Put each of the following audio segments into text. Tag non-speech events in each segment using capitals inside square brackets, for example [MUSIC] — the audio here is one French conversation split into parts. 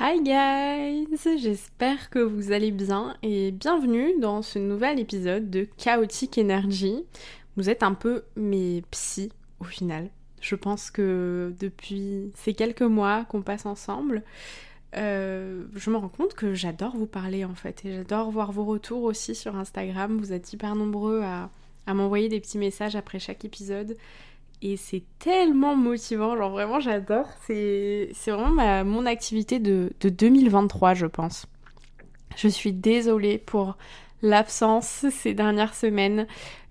Hi guys, j'espère que vous allez bien et bienvenue dans ce nouvel épisode de Chaotic Energy. Vous êtes un peu mes psys au final. Je pense que depuis ces quelques mois qu'on passe ensemble, euh, je me rends compte que j'adore vous parler en fait et j'adore voir vos retours aussi sur Instagram. Vous êtes hyper nombreux à m'envoyer des petits messages après chaque épisode et c'est tellement motivant, genre vraiment j'adore. C'est vraiment mon activité de, de 2023 je pense. Je suis désolée pour l'absence ces dernières semaines,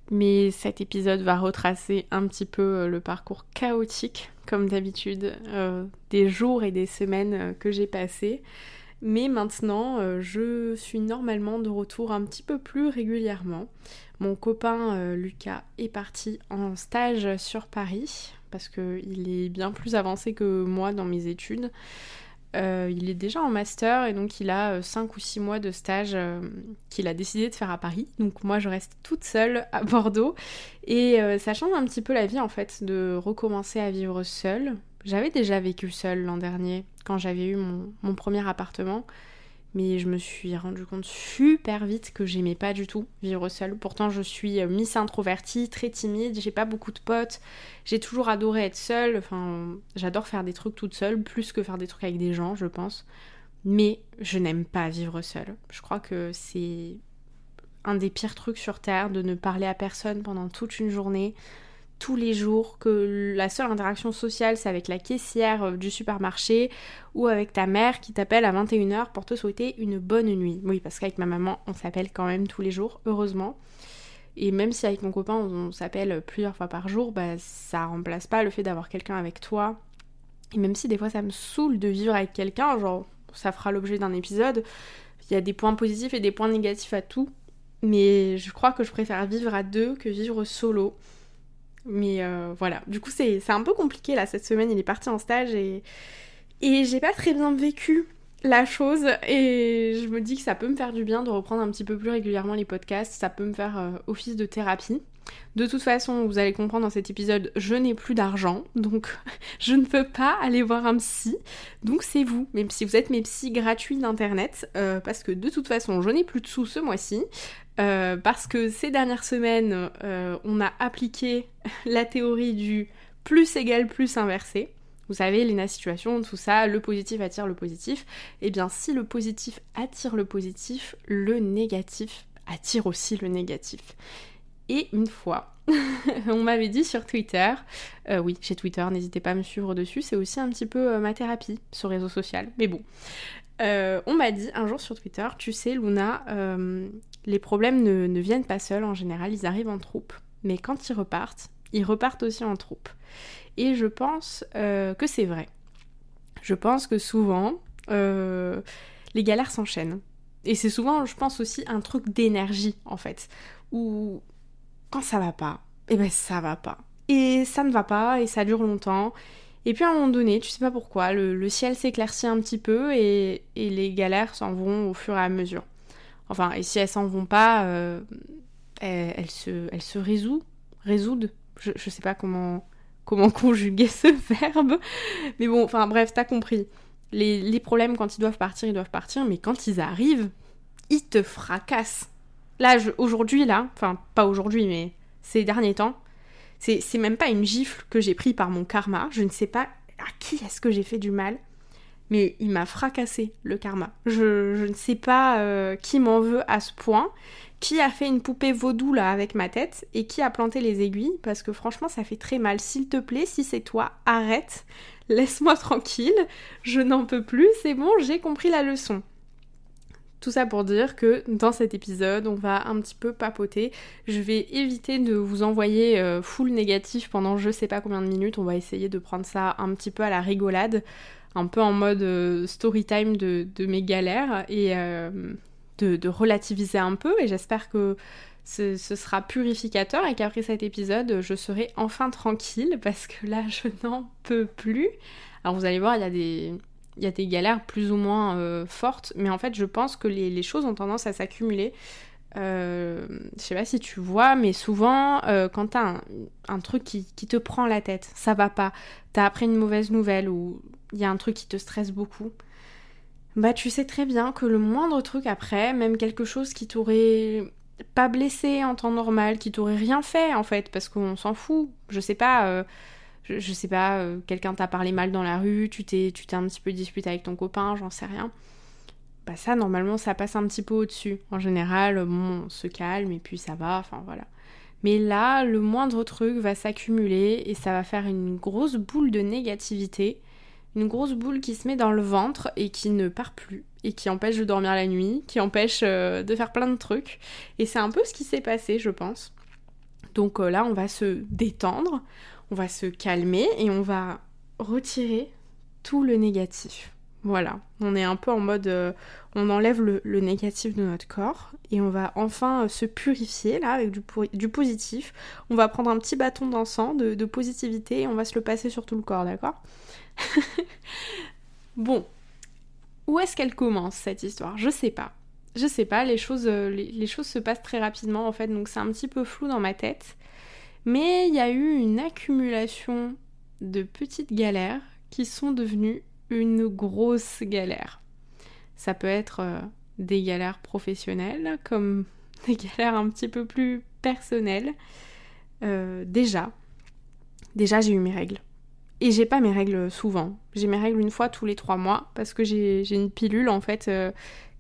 mais cet épisode va retracer un petit peu euh, le parcours chaotique, comme d'habitude, euh, des jours et des semaines euh, que j'ai passés. Mais maintenant, je suis normalement de retour un petit peu plus régulièrement. Mon copain euh, Lucas est parti en stage sur Paris parce qu'il est bien plus avancé que moi dans mes études. Euh, il est déjà en master et donc il a 5 euh, ou 6 mois de stage qu'il a décidé de faire à Paris. Donc moi je reste toute seule à Bordeaux et ça change un petit peu la vie en fait de recommencer à vivre seule. J'avais déjà vécu seule l'an dernier quand j'avais eu mon premier appartement. Mais je me suis rendu compte super vite que j'aimais pas du tout vivre seule. Pourtant, je suis euh, miss introvertie, très timide, j'ai pas beaucoup de potes, j'ai toujours adoré être seule. Enfin, j'adore faire des trucs toute seule, plus que faire des trucs avec des gens, je pense. Mais je n'aime pas vivre seule. Je crois que c'est un des pires trucs sur Terre de ne parler à personne pendant toute une journée, tous les jours, que la seule interaction sociale c'est avec la caissière euh, du supermarché ou avec ta mère qui t'appelle à 21h pour te souhaiter une bonne nuit. Oui, parce qu'avec ma maman on s'appelle quand même tous les jours, heureusement. Et même si avec mon copain on s'appelle plusieurs fois par jour, bah ça remplace pas le fait d'avoir quelqu'un avec toi. Et même si des fois ça me saoule de vivre avec quelqu'un, genre ça fera l'objet d'un épisode, il y a des points positifs et des points négatifs à tout. Mais je crois que je préfère vivre à deux que vivre solo. Mais euh, voilà, du coup c'est un peu compliqué là cette semaine, il est parti en stage et, j'ai pas très bien vécu la chose et je me dis que ça peut me faire du bien de reprendre un petit peu plus régulièrement les podcasts, ça peut me faire euh, office de thérapie. De toute façon, vous allez comprendre dans cet épisode, je n'ai plus d'argent, donc [LAUGHS] je ne peux pas aller voir un psy. Donc c'est vous, même si vous êtes mes psys gratuits d'internet, euh, parce que de toute façon, je n'ai plus de sous ce mois-ci. Euh, parce que ces dernières semaines, euh, on a appliqué [LAUGHS] la théorie du plus égal plus inversé. Vous savez, Lena Situation, tout ça, le positif attire le positif. Eh bien, si le positif attire le positif, le négatif attire aussi le négatif. Et une fois, [LAUGHS] on m'avait dit sur Twitter, euh, oui, j'ai Twitter, n'hésitez pas à me suivre dessus, c'est aussi un petit peu ma thérapie, ce réseau social. Mais bon, on m'a dit un jour sur Twitter, tu sais, Luna, les problèmes ne, viennent pas seuls en général, ils arrivent en troupe. Mais quand ils repartent, ils repartent aussi en troupe. Et je pense euh, que c'est vrai. Je pense que souvent, euh, les galères s'enchaînent. Et c'est souvent, je pense aussi, un truc d'énergie, en fait. Où quand ça va pas, eh ben ça va pas. Et ça ne va pas, et ça dure longtemps. Et puis à un moment donné, tu sais pas pourquoi, le, ciel s'éclaircit un petit peu et les galères s'en vont au fur et à mesure. Enfin, et si elles s'en vont pas, euh, elles, se, elles se résout, résoudent. Je, je sais pas comment, comment [LAUGHS] conjuguer ce verbe. Mais bon, enfin bref, t'as compris. Les, les, problèmes, quand ils doivent partir, ils doivent partir, mais quand ils arrivent, ils te fracassent. Là, aujourd'hui, là, enfin, pas aujourd'hui, mais ces derniers temps, c'est même pas une gifle que j'ai pris par mon karma. Je ne sais pas à qui est-ce que j'ai fait du mal mais il m'a fracassé le karma. Je, ne sais pas euh, qui m'en veut à ce point, qui a fait une poupée vaudou là avec ma tête et qui a planté les aiguilles parce que franchement ça fait très mal. S'il te plaît, si c'est toi, arrête, laisse-moi tranquille, je n'en peux plus, c'est bon, j'ai compris la leçon. Tout ça pour dire que dans cet épisode, on va un petit peu papoter. Je vais éviter de vous envoyer euh, full négatif pendant je sais pas combien de minutes. On va essayer de prendre ça un petit peu à la rigolade un peu en mode euh, story time de, mes galères et euh, de, relativiser un peu. Et j'espère que ce, sera purificateur et qu'après cet épisode, je serai enfin tranquille parce que là, je [LAUGHS] n'en peux plus. Alors vous allez voir, il y a des, il y a des galères plus ou moins euh, fortes, mais en fait, je pense que les, choses ont tendance à s'accumuler. Euh, je sais pas si tu vois, mais souvent, quand t'as un, un truc qui, qui, te prend la tête, ça va pas, t'as appris une mauvaise nouvelle ou il y a un truc qui te stresse beaucoup, bah tu sais très bien que le moindre truc après, même quelque chose qui t'aurait pas blessé en temps normal, qui t'aurait rien fait en fait, parce qu'on s'en fout. Je sais pas, euh, je, sais pas, euh, quelqu'un t'a parlé mal dans la rue, tu t'es, tu t'es un petit peu disputé avec ton copain, j'en sais rien. Bah ça normalement ça passe un petit peu au-dessus. En général, bon, on se calme et puis ça va, enfin voilà. Mais là, le moindre truc va s'accumuler et ça va faire une grosse boule de négativité, une grosse boule qui se met dans le ventre et qui ne part plus et qui empêche de dormir la nuit, qui empêche euh, de faire plein de trucs. Et c'est un peu ce qui s'est passé, je pense. Donc euh, là, on va se détendre, on va se calmer et on va retirer tout le négatif. Voilà, on est un peu en mode, euh, on enlève le, négatif de notre corps et on va enfin se purifier là avec du, positif. On va prendre un petit bâton d'encens de, de positivité et on va se le passer sur tout le corps, d'accord? [LAUGHS] Bon, où est-ce qu'elle commence cette histoire? Je sais pas. Je sais pas, les choses, euh, les, choses se passent très rapidement en fait, donc c'est un petit peu flou dans ma tête. Mais il y a eu une accumulation de petites galères qui sont devenues une grosse galère. Ça peut être euh, des galères professionnelles comme [LAUGHS] des galères un petit peu plus personnelles. Euh, déjà, déjà j'ai eu mes règles. Et j'ai pas mes règles souvent. J'ai mes règles une fois tous les trois mois parce que j'ai une pilule en fait euh,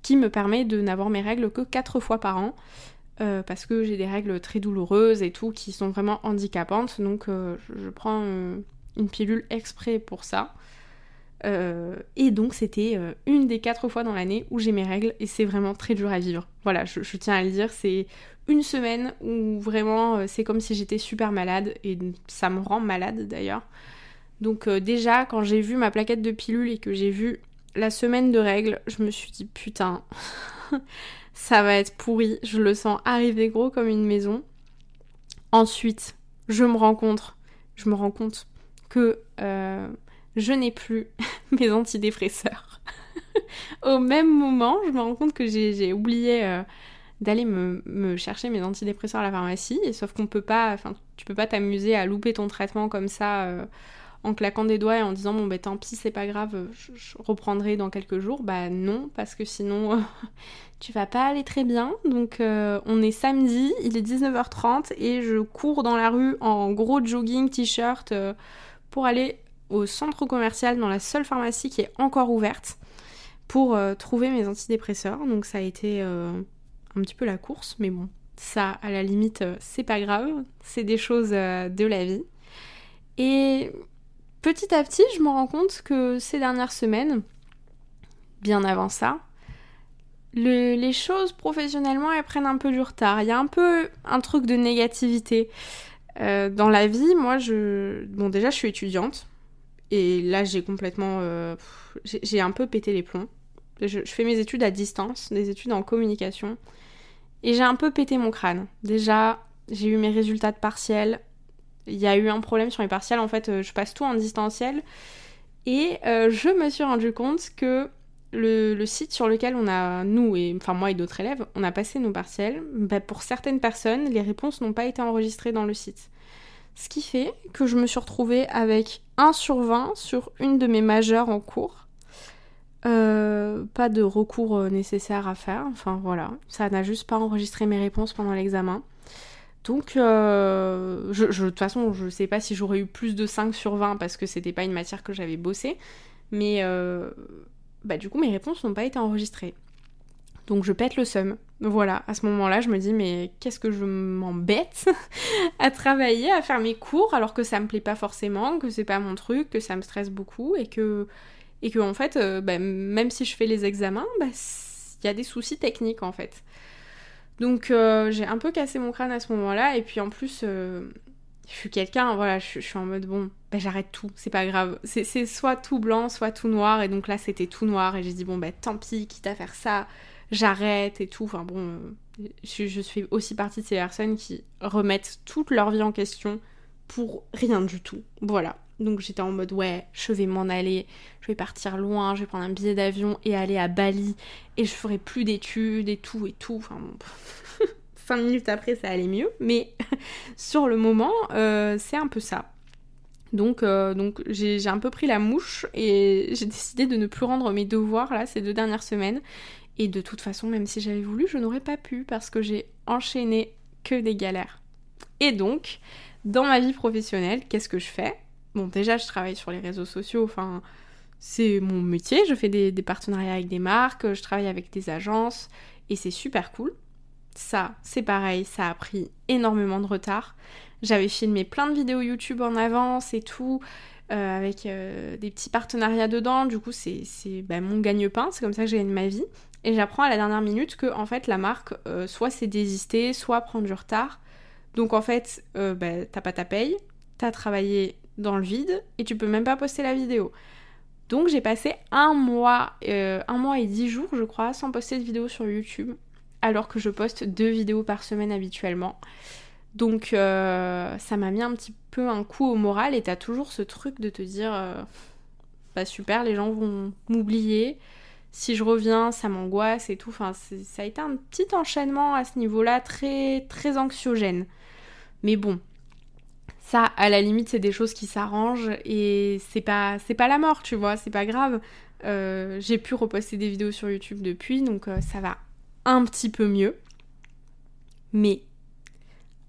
qui me permet de n'avoir mes règles que quatre fois par an. Parce que j'ai des règles très douloureuses et tout qui sont vraiment handicapantes. Donc je, prends une pilule exprès pour ça. Et donc c'était une des quatre fois dans l'année où j'ai mes règles et c'est vraiment très dur à vivre. Voilà, je, tiens à le dire, c'est une semaine où vraiment c'est comme si j'étais super malade et ça me rend malade d'ailleurs. Donc euh, déjà, quand j'ai vu ma plaquette de pilules et que j'ai vu la semaine de règles, je me suis dit putain, [LAUGHS] ça va être pourri, je le sens arriver gros comme une maison. Ensuite, je me rends compte, je me rends compte que euh, je n'ai plus [LAUGHS] mes antidépresseurs. [LAUGHS] Au même moment, je me rends compte que j'ai oublié euh, d'aller me, chercher mes antidépresseurs à la pharmacie, sauf qu'on peut pas, enfin, tu peux pas t'amuser à louper ton traitement comme ça en claquant des doigts et en disant bon ben tant pis c'est pas grave je, reprendrai dans quelques jours bah non parce que sinon [LAUGHS] tu vas pas aller très bien donc euh, on est samedi il est 19h30 et je cours dans la rue en gros jogging t-shirt euh, pour aller au centre commercial dans la seule pharmacie qui est encore ouverte pour euh, trouver mes antidépresseurs donc ça a été un petit peu la course mais bon ça à la limite c'est pas grave c'est des choses de la vie et petit à petit, je me rends compte que ces dernières semaines, bien avant ça, les choses professionnellement, elles prennent un peu du retard. Il y a un peu un truc de négativité. Euh, dans la vie, moi, je... Bon, déjà, je suis étudiante. Et là, j'ai complètement... Euh, j'ai un peu pété les plombs. Je, fais mes études à distance, des études en communication. Et j'ai un peu pété mon crâne. Déjà, j'ai eu mes résultats de partiel il y a eu un problème sur mes partiels, en fait, euh, je passe tout en distanciel. Et euh, je me suis rendu compte que le, site sur lequel on a, nous, et enfin moi et d'autres élèves, on a passé nos partiels, bah, pour certaines personnes, les réponses n'ont pas été enregistrées dans le site. Ce qui fait que je me suis retrouvée avec 1 sur 20 sur une de mes majeures en cours. Euh, pas de recours nécessaire à faire, enfin voilà, ça n'a juste pas enregistré mes réponses pendant l'examen. Donc, euh, de toute façon, je sais pas si j'aurais eu plus de 5 sur 20 parce que c'était pas une matière que j'avais bossé. Mais euh, bah, du coup, mes réponses n'ont pas été enregistrées. Donc, je pète le seum. Voilà, à ce moment-là, je me dis, mais qu'est-ce que je m'embête [LAUGHS] à travailler, à faire mes cours, alors que ça me plaît pas forcément, que c'est pas mon truc, que ça me stresse beaucoup et que, et que en fait, euh, bah, même si je fais les examens, bah, il y a des soucis techniques en fait. Donc euh, j'ai un peu cassé mon crâne à ce moment-là. Et puis en plus, euh, je suis quelqu'un, voilà, je, suis en mode bon, ben j'arrête tout, c'est pas grave. C'est soit tout blanc, soit tout noir. Et donc là, c'était tout noir. Et j'ai dit bon, ben tant pis, quitte à faire ça, j'arrête et tout. Enfin bon, je, je fais aussi partie de ces personnes qui remettent toute leur vie en question pour rien du tout. Voilà. Donc j'étais en mode ouais, je vais m'en aller, je vais partir loin, je vais prendre un billet d'avion et aller à Bali et je ferai plus d'études et tout et tout. Enfin bon, [LAUGHS] cinq minutes après ça allait mieux, mais [LAUGHS] sur le moment euh, c'est un peu ça. Donc, euh, donc j'ai un peu pris la mouche et j'ai décidé de ne plus rendre mes devoirs là ces deux dernières semaines. Et de toute façon, même si j'avais voulu, je n'aurais pas pu parce que j'ai enchaîné que des galères. Et donc, dans ma vie professionnelle, qu'est-ce que je fais? Bon, déjà, je travaille sur les réseaux sociaux, enfin, c'est mon métier. Je fais des, partenariats avec des marques, je travaille avec des agences et c'est super cool. Ça, c'est pareil, ça a pris énormément de retard. J'avais filmé plein de vidéos YouTube en avance et tout, euh, avec euh, des petits partenariats dedans. Du coup, c'est bah, mon gagne-pain, c'est comme ça que je gagne ma vie. Et j'apprends à la dernière minute que en fait la marque euh, soit s'est désistée, soit prend du retard. Donc en fait, bah, t'as pas ta paye, t'as travaillé dans le vide et tu peux même pas poster la vidéo. Donc j'ai passé un mois, un mois et dix jours je crois, sans poster de vidéo sur YouTube, alors que je poste deux vidéos par semaine habituellement. Donc euh, ça m'a mis un petit peu un coup au moral et t'as toujours ce truc de te dire euh, bah super les gens vont m'oublier si je reviens ça m'angoisse et tout ça a été un petit enchaînement à ce niveau là très très anxiogène mais bon ça à la limite c'est des choses qui s'arrangent et c'est pas c'est pas la mort tu vois c'est pas grave euh, j'ai pu reposter des vidéos sur YouTube depuis donc ça va un petit peu mieux mais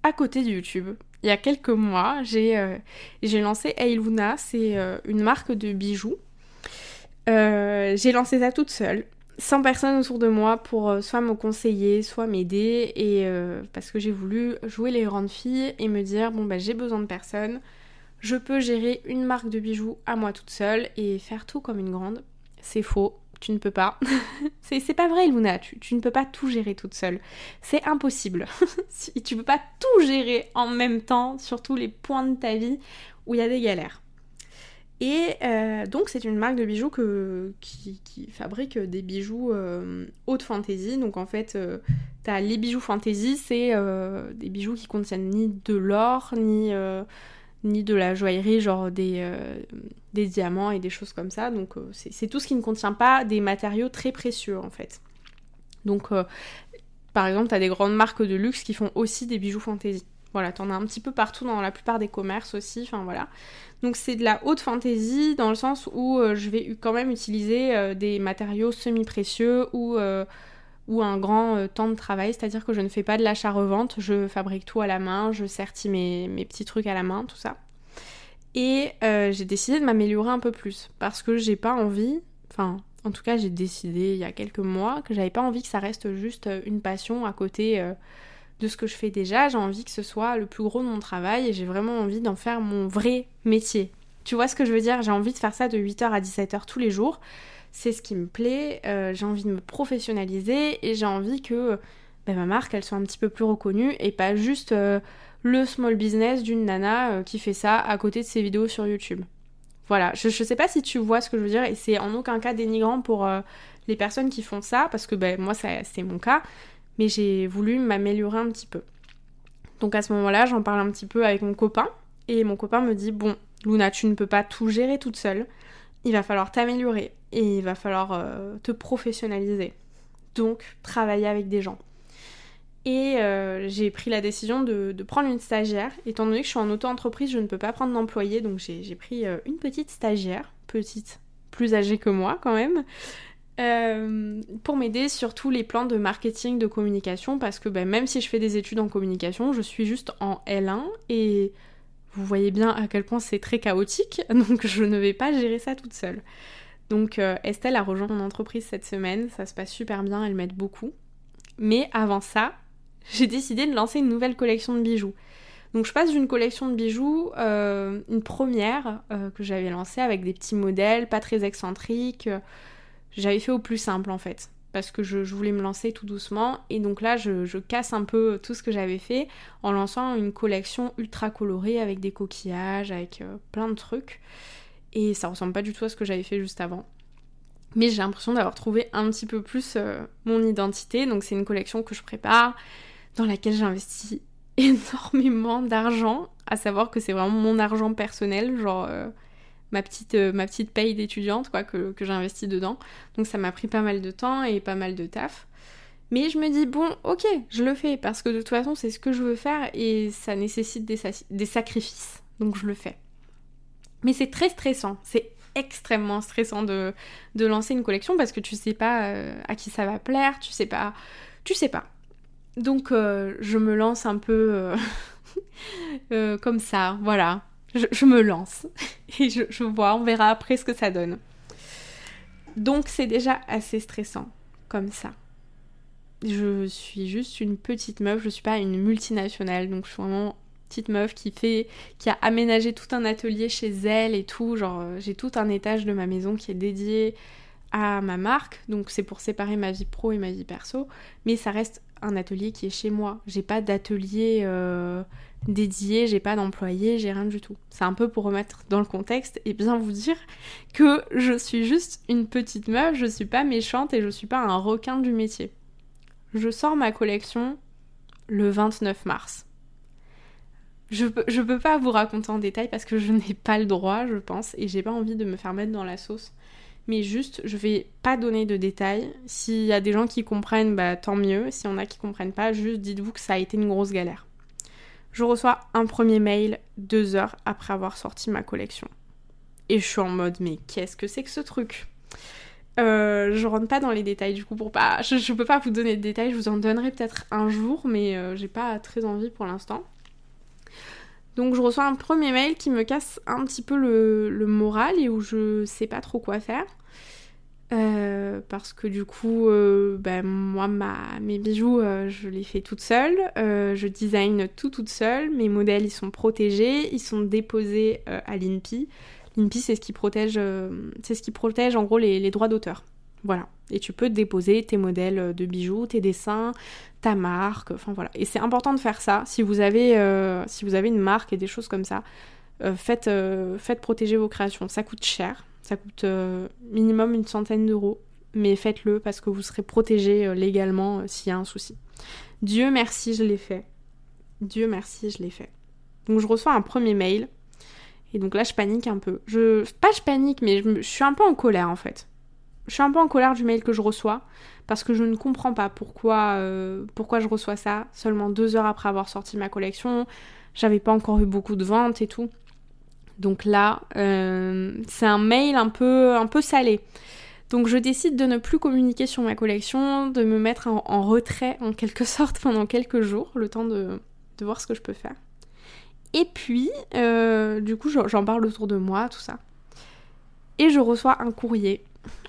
à côté de YouTube. Il y a quelques mois, j'ai euh, lancé Hey Luna, c'est euh, une marque de bijoux. Euh, j'ai lancé ça toute seule, sans personne autour de moi pour soit me conseiller, soit m'aider, et parce que j'ai voulu jouer les grandes filles et me dire bon bah j'ai besoin de personne, je peux gérer une marque de bijoux à moi toute seule et faire tout comme une grande. C'est faux, tu ne peux pas. [LAUGHS] c'est pas vrai, Luna, tu, ne peux pas tout gérer toute seule. C'est impossible. [LAUGHS] tu peux pas tout gérer en même temps sur tous les points de ta vie où il y a des galères. Et euh, donc c'est une marque de bijoux qui, fabrique des bijoux euh, haute fantaisie. Donc en fait, euh, as les bijoux fantaisie, c'est des bijoux qui contiennent ni de l'or, ni de la joaillerie, genre des, diamants et des choses comme ça. Donc c'est tout ce qui ne contient pas des matériaux très précieux en fait. Donc par exemple, tu as des grandes marques de luxe qui font aussi des bijoux fantaisie. Voilà, t'en as un petit peu partout dans la plupart des commerces aussi, enfin voilà. Donc c'est de la haute fantaisie dans le sens où je vais quand même utiliser des matériaux semi-précieux ou ou un grand euh, temps de travail, c'est-à-dire que je ne fais pas de l'achat-revente, je fabrique tout à la main, je sertis mes, petits trucs à la main, tout ça. Et euh, j'ai décidé de m'améliorer un peu plus parce que j'ai pas envie, enfin en tout cas j'ai décidé il y a quelques mois que j'avais pas envie que ça reste juste euh, une passion à côté de ce que je fais déjà, j'ai envie que ce soit le plus gros de mon travail et j'ai vraiment envie d'en faire mon vrai métier. Tu vois ce que je veux dire? J'ai envie de faire ça de 8h à 17h tous les jours c'est ce qui me plaît, euh, j'ai envie de me professionnaliser et j'ai envie que bah, ma marque elle soit un petit peu plus reconnue et pas juste euh, le small business d'une nana euh, qui fait ça à côté de ses vidéos sur YouTube. Voilà, je, je sais pas si tu vois ce que je veux dire et c'est en aucun cas dénigrant pour les personnes qui font ça parce que ben, moi c'est mon cas, mais j'ai voulu m'améliorer un petit peu. Donc à ce moment-là, j'en parle un petit peu avec mon copain et mon copain me dit bon, Luna, tu ne peux pas tout gérer toute seule il va falloir t'améliorer et il va falloir euh, te professionnaliser. Donc, travailler avec des gens. Et euh, j'ai pris la décision de, prendre une stagiaire. Étant donné que je suis en auto-entreprise, je ne peux pas prendre d'employé, donc j'ai pris euh, une petite stagiaire, petite, plus âgée que moi quand même, pour m'aider sur tous les plans de marketing, de communication, parce que ben, même si je fais des études en communication, je suis juste en L1 et vous voyez bien à quel point c'est très chaotique, [LAUGHS] donc je ne vais pas gérer ça toute seule. Donc euh, Estelle a rejoint mon entreprise cette semaine, ça se passe super bien, elle m'aide beaucoup. Mais avant ça, [LAUGHS] j'ai décidé de lancer une nouvelle collection de bijoux. Donc je passe d'une collection de bijoux, euh, une première euh, que j'avais lancée avec des petits modèles, pas très excentriques. J'avais fait au plus simple en fait parce que je, voulais me lancer tout doucement. Et donc là, je, casse un peu tout ce que j'avais fait en lançant une collection ultra colorée avec des coquillages, avec euh, plein de trucs. Et ça ressemble pas du tout à ce que j'avais fait juste avant. Mais j'ai l'impression d'avoir trouvé un petit peu plus euh, mon identité. Donc c'est une collection que je prépare, dans laquelle j'investis [LAUGHS] énormément d'argent. À savoir que c'est vraiment mon argent personnel, genre... Euh, ma petite, euh, ma petite paye d'étudiante quoi, que, que j'investis dedans. Donc ça m'a pris pas mal de temps et pas mal de taf. Mais je me dis, bon, ok, je le fais parce que de toute façon, c'est ce que je veux faire et ça nécessite des, sacrifices. Donc je le fais. Mais c'est très stressant, c'est extrêmement stressant de, lancer une collection parce que tu sais pas euh, à qui ça va plaire, tu sais pas, tu sais pas. Donc euh, je me lance un peu [LAUGHS] comme ça, voilà. Je, me lance [LAUGHS] et je, vois, on verra après ce que ça donne. Donc c'est déjà assez stressant comme ça. Je suis juste une petite meuf, je suis pas une multinationale, donc je suis vraiment petite meuf qui fait, qui a aménagé tout un atelier chez elle et tout. Genre, euh, j'ai tout un étage de ma maison qui est dédié à ma marque, donc c'est pour séparer ma vie pro et ma vie perso. Mais ça reste un atelier qui est chez moi. J'ai pas d'atelier euh, dédié, j'ai pas d'employé, j'ai rien du tout. C'est un peu pour remettre dans le contexte et bien vous dire que je suis juste une petite meuf, je suis pas méchante et je suis pas un requin du métier. Je sors ma collection le 29 mars. Je peux, peux pas vous raconter en détail parce que je n'ai pas le droit, je pense, et j'ai pas envie de me faire mettre dans la sauce. Mais juste, je vais pas donner de détails. S'il y a des gens qui comprennent, bah tant mieux. Si on a qui comprennent pas, juste dites-vous que ça a été une grosse galère. Je reçois un premier mail deux heures après avoir sorti ma collection. Et je suis en mode, mais qu'est-ce que c'est que ce truc? Euh, je rentre pas dans les détails du coup pour pas. Je, peux pas vous donner de détails, je vous en donnerai peut-être un jour, mais euh, j'ai pas très envie pour l'instant. Donc je reçois un premier mail qui me casse un petit peu le, moral et où je sais pas trop quoi faire. Euh, parce que du coup, euh, ben, moi, mes bijoux, euh, je les fais toute seule. je design tout toute seule. Mes modèles, ils sont protégés. Ils sont déposés à l'INPI. L'INPI, c'est ce qui protège, c'est ce qui protège en gros les droits d'auteur. Voilà. Et tu peux déposer tes modèles de bijoux, tes dessins, ta marque, enfin voilà. Et c'est important de faire ça. Si vous avez, si vous avez une marque et des choses comme ça, faites, faites protéger vos créations. Ça coûte cher, ça coûte minimum une centaine d'euros, mais faites-le parce que vous serez protégé légalement s'il y a un souci. Dieu merci, je l'ai fait. Dieu merci, je l'ai fait. Donc je reçois un premier mail. Et donc là, je panique un peu. Je, pas je panique, mais je suis un peu en colère en fait je suis un peu en colère du mail que je reçois parce que je ne comprends pas pourquoi, euh, pourquoi je reçois ça seulement deux heures après avoir sorti ma collection. J'avais pas encore eu beaucoup de ventes et tout. Donc là, euh, c'est un mail un peu, un peu salé. Donc je décide de ne plus communiquer sur ma collection, de me mettre en, retrait en quelque [LAUGHS] sorte pendant quelques jours, le temps de, voir ce que je peux faire. Et puis, euh, du coup, j'en parle autour de moi, tout ça. Et je reçois un courrier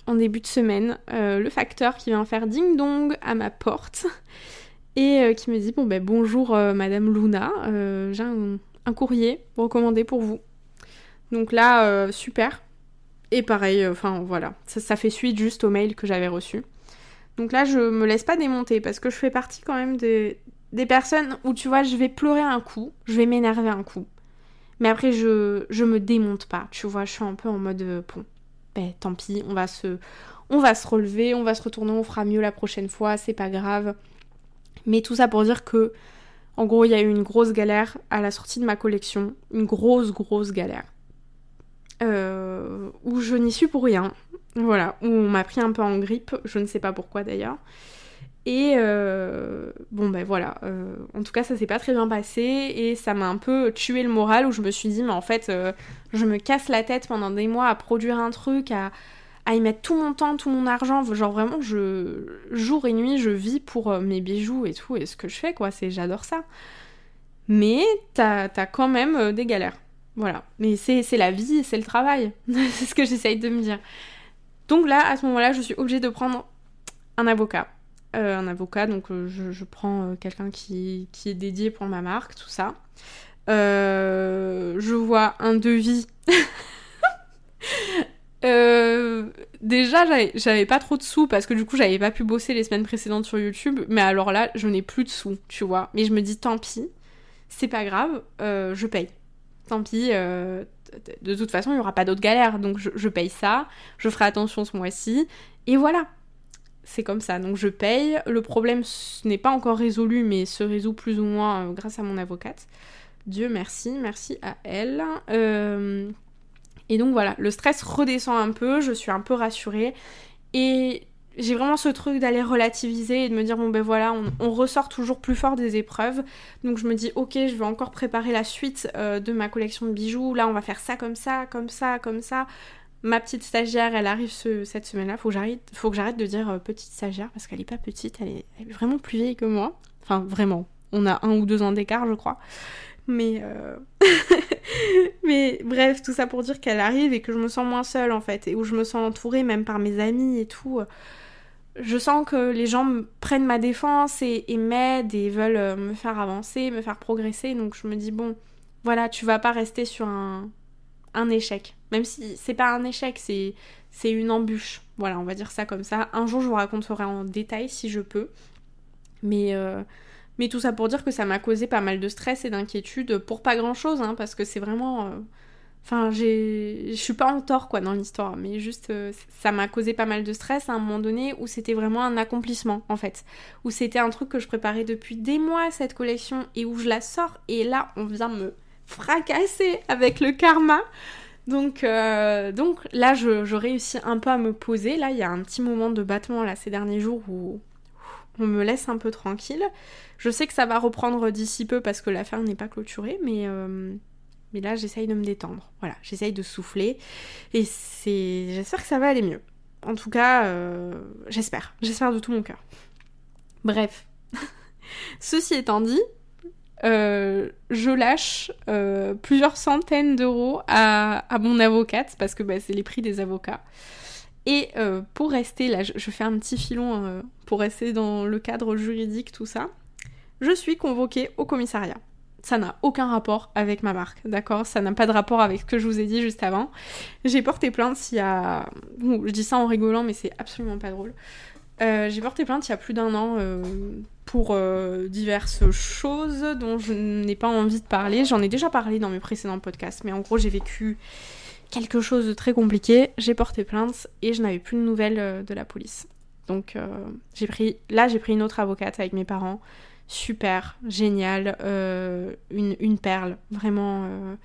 en début de semaine, euh, le facteur qui vient faire ding dong à ma porte [LAUGHS] et qui me dit bon ben bonjour Madame Luna, j'ai un, courrier recommandé pour vous. Donc là super. Et pareil, enfin voilà, ça, fait suite juste au mail que j'avais reçu. Donc là je me laisse pas démonter parce que je fais partie quand même des, des personnes où tu vois je vais pleurer un coup, je vais m'énerver un coup. Mais après je, je me démonte pas, tu vois, je suis un peu en mode bon ben tant pis, on va se on va se relever, on va se retourner, on fera mieux la prochaine fois, c'est pas grave. Mais tout ça pour dire que en gros, il y a eu une grosse galère à la sortie de ma collection, une grosse grosse galère. Euh, où je n'y suis pour rien. Voilà, où on m'a pris un peu en grippe, je ne sais pas pourquoi d'ailleurs. Et euh, bon ben voilà, euh, en tout cas ça s'est pas très bien passé et ça m'a un peu tué le moral où je me suis dit mais en fait je me casse la tête pendant des mois à produire un truc, à, y mettre tout mon temps, tout mon argent, genre vraiment je jour et nuit je vis pour mes bijoux et tout et ce que je fais quoi, c'est j'adore ça. Mais t'as as quand même des galères. Voilà, mais c'est la vie, c'est le travail, [LAUGHS] c'est ce que j'essaye de me dire. Donc là à ce moment-là je suis obligée de prendre un avocat euh, un avocat, donc euh, je, prends euh, quelqu'un qui, est dédié pour ma marque, tout ça. je vois un devis. [LAUGHS] déjà, j'avais pas trop de sous parce que du coup, j'avais pas pu bosser les semaines précédentes sur YouTube. Mais alors là, je n'ai plus de sous, tu vois. Mais je me dis, tant pis, c'est pas grave, je paye. Tant pis, de toute façon, il n'y aura pas d'autres galères. Donc je, je, paye ça, je ferai attention ce mois-ci. Et voilà c'est comme ça. Donc je paye. Le problème n'est pas encore résolu, mais se résout plus ou moins euh, grâce à mon avocate. Dieu merci, merci à elle. Euh, et donc voilà, le stress redescend un peu, je suis un peu rassurée. Et j'ai vraiment ce truc d'aller relativiser et de me dire bon ben voilà on, ressort toujours plus fort des épreuves. Donc je me dis ok je vais encore préparer la suite euh, de ma collection de bijoux. Là on va faire ça comme ça comme ça comme ça. Ma petite stagiaire elle arrive cette semaine là faut que j'arrête faut que j'arrête de dire euh, petite stagiaire parce qu'elle est pas petite. Elle est, elle est, vraiment plus vieille que moi. Enfin vraiment. On a un ou deux ans d'écart je crois. Mais euh, [LAUGHS] mais bref tout ça pour dire qu'elle arrive et que je me sens moins seule en fait et où je me sens entourée même par mes amis et tout je sens que les gens prennent ma défense et, m'aident et veulent euh, me faire avancer, me faire progresser. Donc je me dis, bon, voilà, tu vas pas rester sur un, un échec. Même si c'est pas un échec, c'est, c'est une embûche. Voilà, on va dire ça comme ça. Un jour, je vous raconterai en détail si je peux. Mais, euh, mais tout ça pour dire que ça m'a causé pas mal de stress et d'inquiétude pour pas grand chose, hein, parce que c'est vraiment. Euh, Enfin, je suis pas en tort quoi dans l'histoire, mais juste euh, ça m'a causé pas mal de stress à un moment donné où c'était vraiment un accomplissement en fait, où c'était un truc que je préparais depuis des mois cette collection et où je la sors et là on vient me fracasser avec le karma. Donc, euh, donc là je, je, réussis un peu à me poser. Là il y a un petit moment de battement là ces derniers jours où on me laisse un peu tranquille. Je sais que ça va reprendre d'ici peu parce que l'affaire n'est pas clôturée, mais euh, mais là, j'essaye de me détendre. Voilà, j'essaye de souffler. Et c'est. J'espère que ça va aller mieux. En tout cas, euh, j'espère. J'espère de tout mon cœur. Bref. [LAUGHS] Ceci étant dit, euh, je lâche euh, plusieurs centaines d'euros à, mon avocate parce que bah, c'est les prix des avocats. Et pour rester là, je, fais un petit filon pour rester dans le cadre juridique, tout ça. Je suis convoquée au commissariat ça n'a aucun rapport avec ma marque, d'accord? Ça n'a pas de rapport avec ce que je vous ai dit juste avant. J'ai porté plainte il y a... je dis ça en rigolant, mais c'est absolument pas drôle. Euh, j'ai porté plainte il y a plus d'un an euh, pour euh, diverses choses dont je n'ai pas envie de parler. J'en ai déjà parlé dans mes précédents podcasts, mais en gros j'ai vécu quelque chose de très compliqué. J'ai porté plainte et je n'avais plus de nouvelles de la police. Donc j'ai pris, là j'ai pris une autre avocate avec mes parents super, génial, euh, une, perle, vraiment. Euh.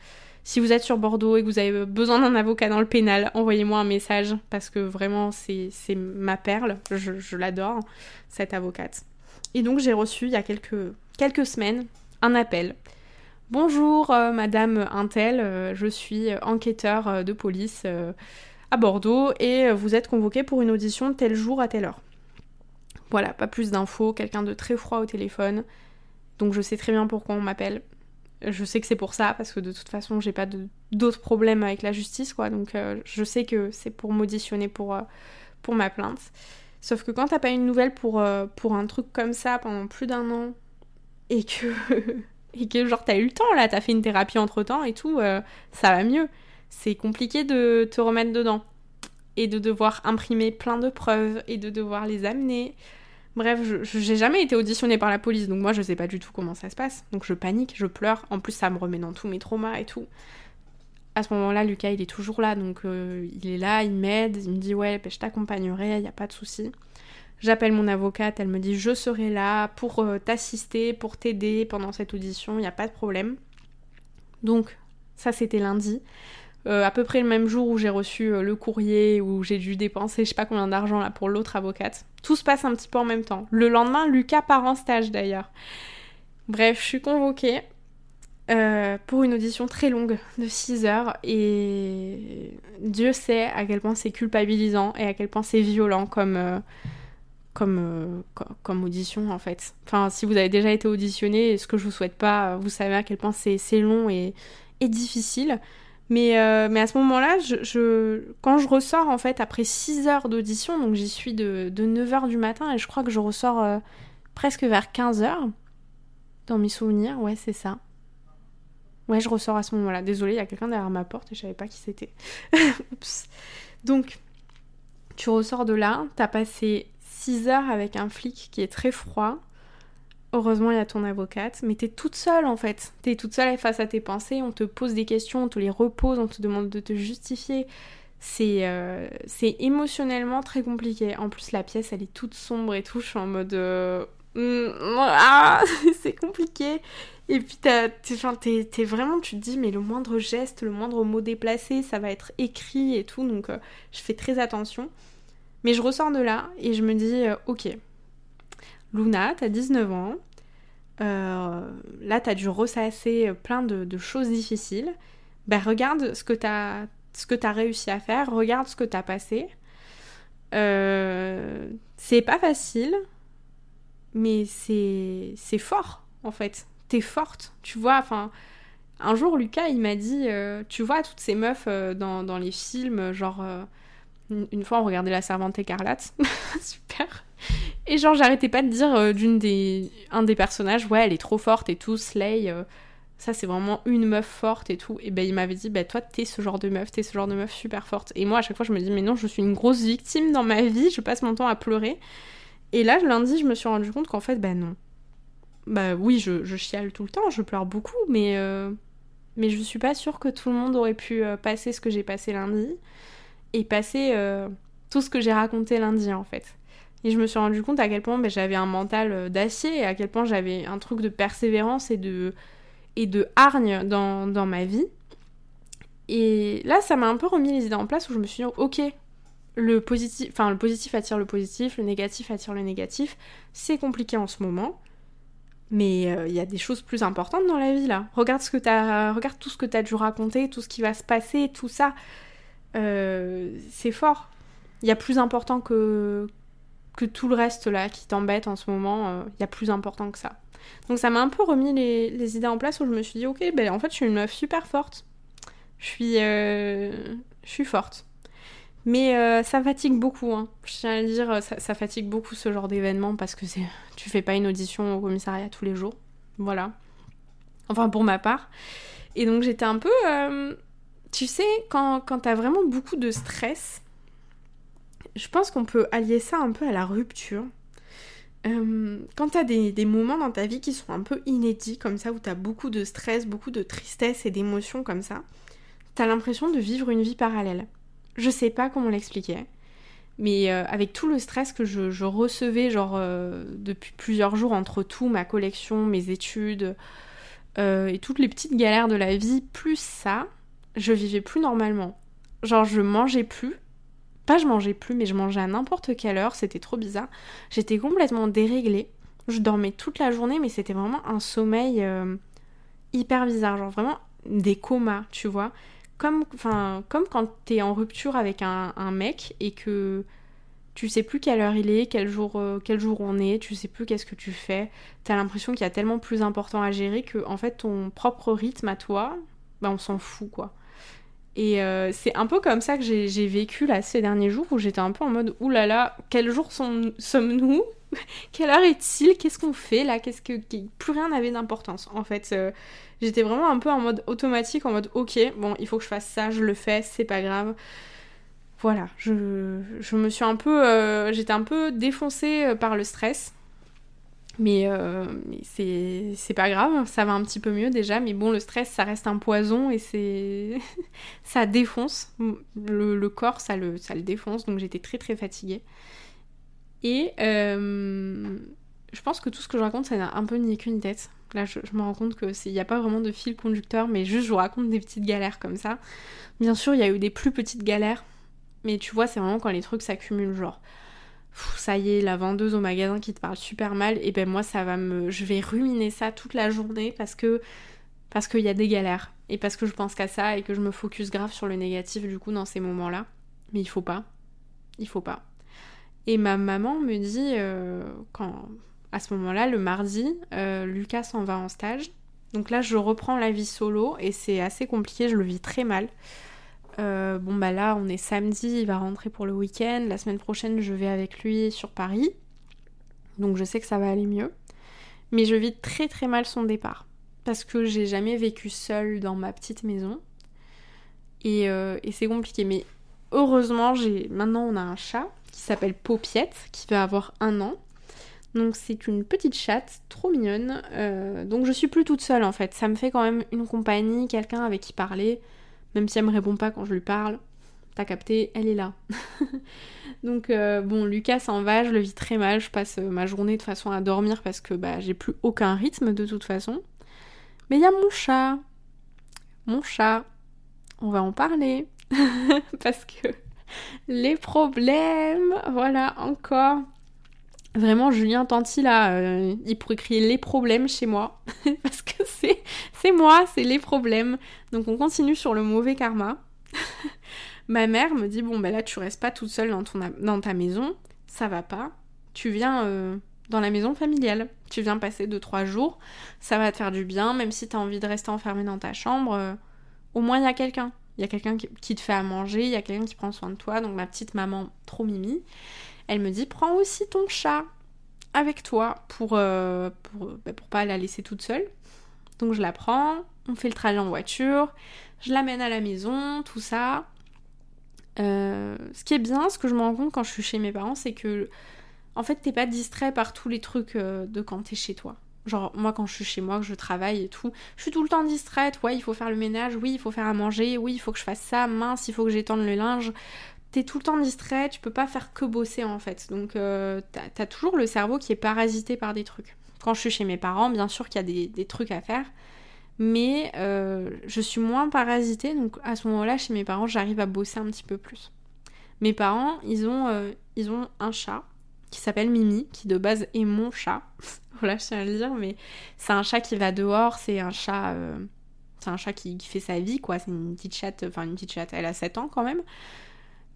Si vous êtes sur Bordeaux et que vous avez besoin d'un avocat dans le pénal, envoyez-moi un message parce que vraiment c'est ma perle, je, l'adore, cette avocate. Et donc j'ai reçu il y a quelques, quelques semaines un appel. Bonjour euh, Madame Intel, je suis enquêteur de police à Bordeaux et vous êtes convoqué pour une audition tel jour à telle heure. Voilà, pas plus d'infos, quelqu'un de très froid au téléphone. Donc je sais très bien pourquoi on m'appelle. Je sais que c'est pour ça, parce que de toute façon, j'ai pas d'autres problèmes avec la justice, quoi. Donc euh, je sais que c'est pour m'auditionner pour, euh, pour ma plainte. Sauf que quand t'as pas une nouvelle pour, euh, pour un truc comme ça pendant plus d'un an, et que, [LAUGHS] et que genre t'as eu le temps, là, t'as fait une thérapie entre temps et tout, ça va mieux. C'est compliqué de te remettre dedans. Et de devoir imprimer plein de preuves et de devoir les amener. Bref, je j'ai jamais été auditionnée par la police, donc moi je sais pas du tout comment ça se passe. Donc je panique, je pleure. En plus, ça me remet dans tous mes traumas et tout. À ce moment-là, Lucas, il est toujours là, donc euh, il est là, il m'aide, il me dit ouais, ben, je t'accompagnerai, il n'y a pas de souci. J'appelle mon avocate, elle me dit je serai là pour euh, t'assister, pour t'aider pendant cette audition, il n'y a pas de problème. Donc ça c'était lundi. Euh, à peu près le même jour où j'ai reçu euh, le courrier, où j'ai dû dépenser je sais pas combien d'argent là pour l'autre avocate. Tout se passe un petit peu en même temps. Le lendemain, Lucas part en stage d'ailleurs. Bref, je suis convoquée euh, pour une audition très longue de 6 heures et Dieu sait à quel point c'est culpabilisant et à quel point c'est violent comme, comme, comme audition en fait. Enfin, si vous avez déjà été auditionné, ce que je vous souhaite pas, vous savez à quel point c'est long et, et difficile. Mais, euh, mais à ce moment-là, quand je ressors, en fait, après 6 heures d'audition, donc j'y suis de, de 9h du matin, et je crois que je ressors euh, presque vers 15h, dans mes souvenirs, ouais, c'est ça. Ouais, je ressors à ce moment-là. Désolée, il y a quelqu'un derrière ma porte et je savais pas qui c'était. [LAUGHS] Donc, tu ressors de là, t'as passé 6 heures avec un flic qui est très froid, Heureusement, il y a ton avocate, mais t'es toute seule en fait. T'es toute seule face à tes pensées, on te pose des questions, on te les repose, on te demande de te justifier. C'est euh, émotionnellement très compliqué. En plus, la pièce, elle est toute sombre et tout. Je suis en mode. Euh, mm, [LAUGHS] ah, [LAUGHS] c'est compliqué. Et puis, t'es vraiment. Tu te dis, mais le moindre geste, le moindre mot déplacé, ça va être écrit et tout. Donc, euh, je fais très attention. Mais je ressors de là et je me dis, euh, ok, Luna, t'as 19 ans, euh, là t'as dû ressasser plein de, choses difficiles. Ben regarde ce que t'as réussi à faire, regarde ce que t'as passé. Euh, c'est pas facile, mais c'est fort en fait. T'es forte, tu vois. Enfin, un jour Lucas il m'a dit, euh, tu vois toutes ces meufs dans, dans, les films, genre une, fois on regardait La Servante écarlate, [LAUGHS] super. Et genre, j'arrêtais pas de dire euh, d'une des, un des personnages, ouais, elle est trop forte et tout, Slay, euh, ça c'est vraiment une meuf forte et tout. Et ben il m'avait dit, bah toi t'es ce genre de meuf, t'es ce genre de meuf super forte. Et moi à chaque fois je me dis, mais non, je suis une grosse victime dans ma vie, je passe mon temps à pleurer. Et là, lundi, je me suis rendu compte qu'en fait, bah non. Bah oui, je, chiale tout le temps, je pleure beaucoup, mais, euh, mais je suis pas sûre que tout le monde aurait pu passer ce que j'ai passé lundi et passer tout ce que j'ai raconté lundi en fait. Et je me suis rendu compte à quel point ben, j'avais un mental euh, d'acier et à quel point j'avais un truc de persévérance et de, et de hargne dans, dans ma vie. Et là, ça m'a un peu remis les idées en place où je me suis dit, ok, le positif, enfin, le positif attire le positif, le négatif attire le négatif. C'est compliqué en ce moment. Mais euh, il y a des choses plus importantes dans la vie là. Regarde ce que t'as, regarde tout ce que t'as dû raconter, tout ce qui va se passer, tout ça. Euh, c'est fort. Il y a plus important que, que tout le reste là qui t'embête en ce moment, il euh, y a plus important que ça. Donc ça m'a un peu remis les, idées en place où je me suis dit ok ben en fait je suis une meuf super forte. Je suis, euh, je suis forte. Mais ça fatigue beaucoup, hein. je tiens à le dire, ça, fatigue beaucoup ce genre d'événement parce que tu fais pas une audition au commissariat tous les jours. Voilà. Enfin pour ma part. Et donc j'étais un peu... tu sais, quand, quand t'as vraiment beaucoup de stress, je pense qu'on peut allier ça un peu à la rupture. Euh, quand tu as des, moments dans ta vie qui sont un peu inédits, comme ça, où tu as beaucoup de stress, beaucoup de tristesse et d'émotions comme ça, tu as l'impression de vivre une vie parallèle. Je sais pas comment l'expliquer, mais euh, avec tout le stress que je, recevais, genre, euh, depuis plusieurs jours entre tout, ma collection, mes études, et toutes les petites galères de la vie, plus ça, je vivais plus normalement. Genre, je mangeais plus, pas je mangeais plus, mais je mangeais à n'importe quelle heure, c'était trop bizarre. J'étais complètement déréglée. Je dormais toute la journée, mais c'était vraiment un sommeil euh, hyper bizarre, genre vraiment des comas, tu vois. Comme, comme quand t'es en rupture avec un, mec et que tu sais plus quelle heure il est, quel jour, euh, quel jour on est, tu sais plus qu'est-ce que tu fais. T'as l'impression qu'il y a tellement plus important à gérer que en fait ton propre rythme à toi, bah on s'en fout quoi. Et euh, c'est un peu comme ça que j'ai vécu là ces derniers jours où j'étais un peu en mode oulala, là là, quel jour sommes-nous? [LAUGHS] Quelle heure est-il? Qu'est-ce qu'on fait là? Qu'est-ce que plus rien n'avait d'importance en fait. Euh, j'étais vraiment un peu en mode automatique, en mode ok, bon, il faut que je fasse ça, je le fais, c'est pas grave. Voilà, je, je me suis un peu, euh, j'étais un peu défoncée par le stress. Mais, euh, c'est pas grave, ça va un petit peu mieux déjà. Mais bon, le stress, ça reste un poison et c'est. [LAUGHS] ça défonce. Le, corps, ça le, défonce. Donc j'étais très très fatiguée. Et euh, je pense que tout ce que je raconte, ça n'a un peu ni qu'une tête. Là, je, me rends compte qu'il n'y a pas vraiment de fil conducteur, mais juste je vous raconte des petites galères comme ça. Bien sûr, il y a eu des plus petites galères, mais tu vois, c'est vraiment quand les trucs s'accumulent, genre ça y est, la vendeuse au magasin qui te parle super mal, et ben moi ça va me. Je vais ruminer ça toute la journée parce que. Parce qu'il y a des galères. Et parce que je pense qu'à ça et que je me focus grave sur le négatif du coup dans ces moments-là. Mais il faut pas. Il faut pas. Et ma maman me dit euh, quand à ce moment-là, le mardi, euh, Lucas s'en va en stage. Donc là, je reprends la vie solo et c'est assez compliqué, je le vis très mal. Euh, bon bah là on est samedi, il va rentrer pour le week-end. La semaine prochaine je vais avec lui sur Paris. Donc je sais que ça va aller mieux. Mais je vis très très mal son départ. Parce que j'ai jamais vécu seule dans ma petite maison. Et, euh, c'est compliqué. Mais heureusement, j'ai maintenant on a un chat qui s'appelle Paupiette, qui va avoir un an. Donc c'est une petite chatte trop mignonne. Euh, donc je suis plus toute seule en fait. Ça me fait quand même une compagnie, quelqu'un avec qui parler. Même si elle me répond pas quand je lui parle, t'as capté, elle est là. [LAUGHS] Donc euh, bon, Lucas s'en va, je le vis très mal, je passe euh, ma journée de façon à dormir parce que bah j'ai plus aucun rythme de toute façon. Mais il y a mon chat. Mon chat. On va en parler. [LAUGHS] parce que [LAUGHS] les problèmes, voilà, encore. Vraiment, Julien Tanti, là, euh, il pourrait crier les problèmes chez moi. [LAUGHS] Parce que c'est, moi, c'est les problèmes. Donc on continue sur le mauvais karma. [LAUGHS] Ma mère me dit, bon, ben là, tu restes pas toute seule dans, ton, dans ta maison. Ça va pas. Tu viens euh, dans la maison familiale. Tu viens passer 2-3 jours. Ça va te faire du bien, même si t'as envie de rester enfermée dans ta chambre. Euh, au moins, il y a quelqu'un. Il y a quelqu'un qui te fait à manger, il y a quelqu'un qui prend soin de toi. Donc ma petite maman, trop mimi, elle me dit prends aussi ton chat avec toi pour, euh, bah, pour, pas la laisser toute seule. Donc je la prends, on fait le trajet en voiture, je l'amène à la maison, tout ça. Euh, ce qui est bien, ce que je me rends compte quand je suis chez mes parents, c'est que en fait t'es pas distrait par tous les trucs euh, de quand t'es chez toi. Genre, moi, quand je suis chez moi, que je travaille et tout, je suis tout le temps distraite. Ouais, il faut faire le ménage, oui, il faut faire à manger, oui, il faut que je fasse ça, mince, il faut que j'étende le linge. T'es tout le temps distrait, tu peux pas faire que bosser en fait. Donc, euh, t'as toujours le cerveau qui est parasité par des trucs. Quand je suis chez mes parents, bien sûr qu'il y a des, trucs à faire, mais euh, je suis moins parasitée, donc à ce moment-là, chez mes parents, j'arrive à bosser un petit peu plus. Mes parents, ils ont, euh, un chat qui s'appelle Mimi, qui de base est mon chat. [LAUGHS] voilà, je tiens à le dire, mais c'est un chat qui va dehors, c'est un chat. C'est un chat qui, fait sa vie, quoi. C'est une petite chatte, enfin une petite chatte, elle a 7 ans quand même.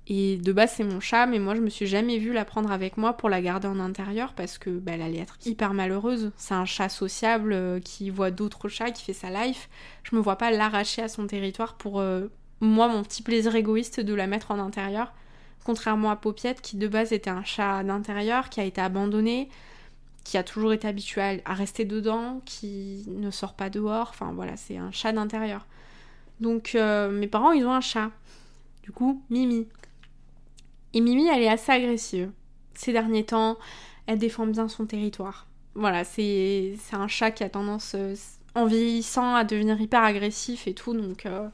Et de base, c'est mon chat, mais moi, je me suis jamais vue la prendre avec moi pour la garder en intérieur parce que bah, elle allait être hyper malheureuse. C'est un chat sociable euh, qui voit d'autres chats, qui fait sa life. Je me vois pas l'arracher à son territoire pour euh, moi, mon petit plaisir égoïste de la mettre en intérieur. Contrairement à Popiette, qui de base était un chat d'intérieur, qui a été abandonné, qui a toujours été habitué à rester dedans, qui ne sort pas dehors. Enfin voilà, c'est un chat d'intérieur. Donc euh, mes parents, ils ont un chat. Du coup, Mimi. Et Mimi, elle est assez agressive. Ces derniers temps, elle défend bien son territoire. Voilà, c'est un chat qui a tendance, euh, en vieillissant, à devenir hyper agressif et tout. Donc euh,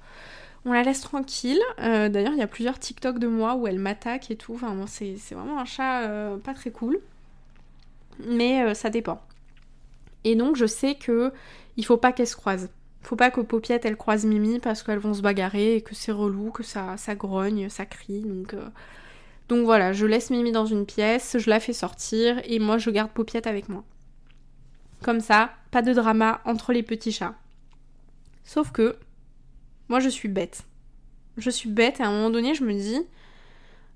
on la laisse tranquille. Euh, d'ailleurs, il y a plusieurs TikTok de moi où elle m'attaque et tout. Enfin, c'est vraiment un chat pas très cool. Mais ça dépend. Et donc, je sais que il faut pas qu'elle se croise. Faut pas que Popiette elle croise Mimi parce qu'elles vont se bagarrer et que c'est relou, que ça, ça grogne, ça crie. Donc, donc voilà, je laisse Mimi dans une pièce, je la fais sortir et moi je garde Popiette avec moi. Comme ça, pas de drama entre les petits chats. Sauf que moi, je suis bête. Je suis bête et à un moment donné, je me dis,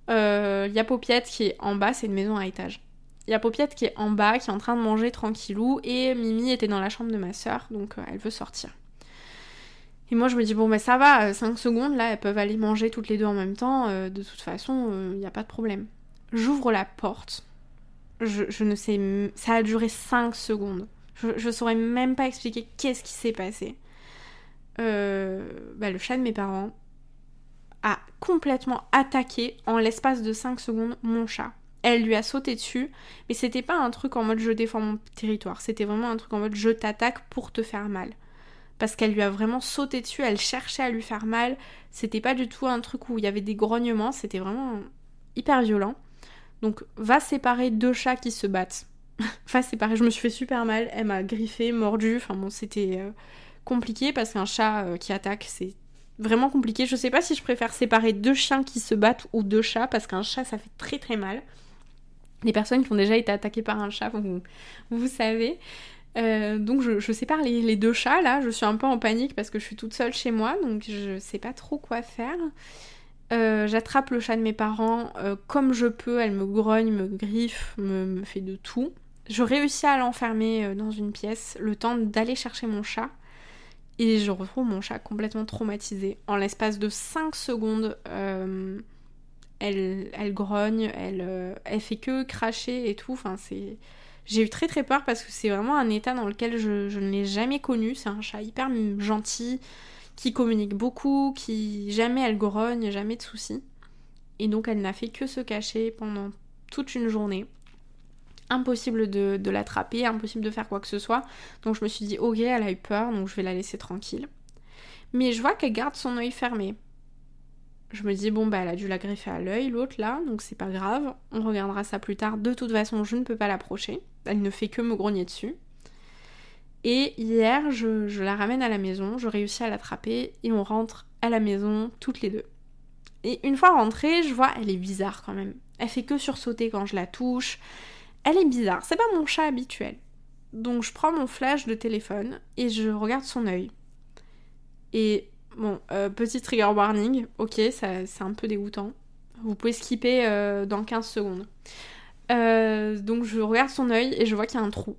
il euh, y a Paupiette qui est en bas, c'est une maison à étage. Il y a Paupiette qui est en bas, qui est en train de manger tranquillou, et Mimi était dans la chambre de ma soeur, donc euh, elle veut sortir. Et moi je me dis, bon ben ça va, 5 euh, secondes, là, elles peuvent aller manger toutes les deux en même temps, de toute façon, il n'y a pas de problème. J'ouvre la porte, je, ne sais, ça a duré 5 secondes. Je, je saurais même pas expliquer qu'est-ce qui s'est passé. Euh, bah, le chat de mes parents a complètement attaqué en l'espace de 5 secondes mon chat. Elle lui a sauté dessus, mais c'était pas un truc en mode je défends mon territoire, c'était vraiment un truc en mode je t'attaque pour te faire mal. Parce qu'elle lui a vraiment sauté dessus, elle cherchait à lui faire mal, c'était pas du tout un truc où il y avait des grognements, c'était vraiment hyper violent. Donc va séparer deux chats qui se battent. [LAUGHS] va séparer, je me suis fait super mal, elle m'a griffé, mordu, enfin bon c'était... Euh, compliqué parce qu'un chat euh, qui attaque, c'est vraiment compliqué. Je sais pas si je préfère séparer deux chiens qui se battent ou deux chats parce qu'un chat ça fait très très mal. Les personnes qui ont déjà été attaquées par un chat, vous, vous savez. Euh, donc je, sépare les, deux chats là, je suis un peu en panique parce que je suis toute seule chez moi, donc je sais pas trop quoi faire. Euh, j'attrape le chat de mes parents comme je peux, elle me grogne, me griffe, me, fait de tout. Je réussis à l'enfermer dans une pièce, le temps d'aller chercher mon chat. Et je retrouve mon chat complètement traumatisé. En l'espace de 5 secondes, euh, elle, grogne, elle, euh, elle fait que cracher et tout. Enfin, c'est... J'ai eu très très peur parce que c'est vraiment un état dans lequel je, ne l'ai jamais connu. C'est un chat hyper gentil, qui communique beaucoup, qui jamais elle grogne, jamais de soucis. Et donc elle n'a fait que se cacher pendant toute une journée impossible de, l'attraper, impossible de faire quoi que ce soit. Donc je me suis dit, ok, elle a eu peur, donc je vais la laisser tranquille. Mais je vois qu'elle garde son œil fermé. Je me dis, bon, bah, elle a dû la greffer à l'œil, l'autre là, donc c'est pas grave. On regardera ça plus tard. De toute façon, je ne peux pas l'approcher. Elle ne fait que me grogner dessus. Et hier, je, la ramène à la maison, je réussis à l'attraper et on rentre à la maison toutes les deux. Et une fois rentrée, je vois, elle est bizarre quand même. Elle fait que sursauter quand je la touche. Elle est bizarre, c'est pas mon chat habituel. Donc je prends mon flash de téléphone et je regarde son œil. Et bon, euh, petit trigger warning, ok, c'est un peu dégoûtant. Vous pouvez skipper euh, dans 15 secondes. Euh, donc je regarde son œil et je vois qu'il y a un trou.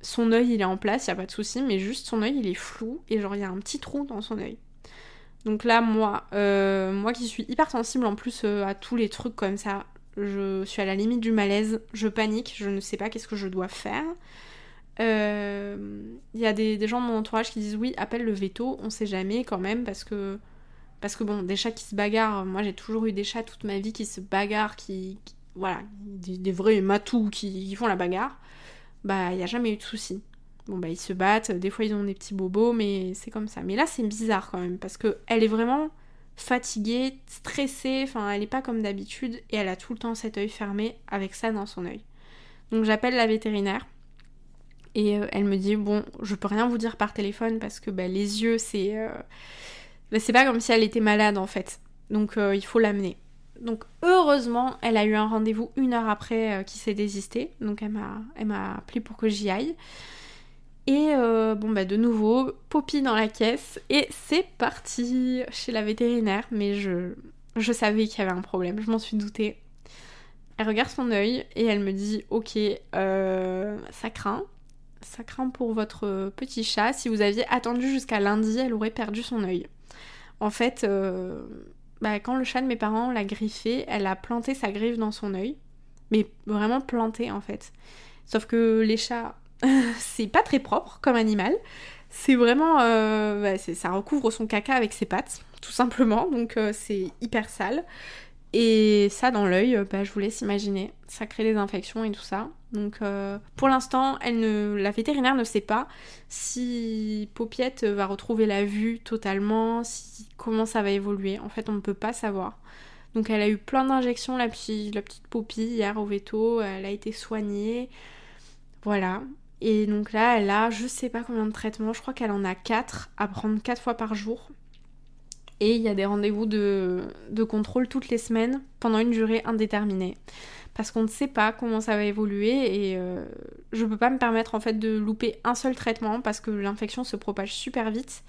Son œil il est en place, il n'y a pas de souci, mais juste son œil il est flou et genre il y a un petit trou dans son œil. Donc là, moi, moi qui suis hyper sensible en plus à tous les trucs comme ça, je suis à la limite du malaise, je panique, je ne sais pas qu'est-ce que je dois faire. Il euh, y a des, gens de mon entourage qui disent oui, appelle le veto, on sait jamais quand même, parce que, parce que bon, des chats qui se bagarrent, moi j'ai toujours eu des chats toute ma vie qui se bagarrent, qui, voilà, des, vrais matous qui, font la bagarre, bah il n'y a jamais eu de soucis. Bon bah ils se battent, des fois ils ont des petits bobos, mais c'est comme ça. Mais là c'est bizarre quand même, parce que elle est vraiment fatiguée, stressée, enfin elle est pas comme d'habitude, et elle a tout le temps cet œil fermé avec ça dans son œil. Donc j'appelle la vétérinaire et euh, elle me dit bon, je peux rien vous dire par téléphone parce que bah, les yeux, c'est euh, bah, c'est pas comme si elle était malade en fait. Donc euh, il faut l'amener. Donc heureusement, elle a eu un rendez-vous une heure après qui s'est désisté. Donc elle m'a elle m'a appelé pour que j'y aille. Et bon bah de nouveau, Poppy dans la caisse et c'est parti chez la vétérinaire. Mais je je savais qu'il y avait un problème, je m'en suis doutée. Elle regarde son œil et elle me dit ok, ça craint ça craint pour votre petit chat. Si vous aviez attendu jusqu'à lundi, elle aurait perdu son œil. En fait, euh, bah, quand le chat de mes parents l'a griffé, elle a planté sa griffe dans son œil. Mais vraiment planté en fait. Sauf que les chats, [LAUGHS] c'est pas très propre comme animal. C'est vraiment. Euh, bah, ça recouvre son caca avec ses pattes, tout simplement. Donc euh, c'est hyper sale. Et ça, dans l'œil, bah, je vous laisse imaginer. Ça crée des infections et tout ça. Donc euh, pour l'instant, elle ne, la vétérinaire ne sait pas si Paupiette va retrouver la vue totalement, comment ça va évoluer. En fait, on ne peut pas savoir. Donc elle a eu plein d'injections, la, la petite Poppy, hier au veto. Elle a été soignée. Voilà. Et donc là, elle a je sais pas combien de traitements. Je crois qu'elle en a 4 à prendre 4 fois par jour. Et il y a des rendez-vous de, de contrôle toutes les semaines pendant une durée indéterminée parce qu'on ne sait pas comment ça va évoluer et euh, je peux pas me permettre en fait de louper un seul traitement parce que l'infection se propage super vite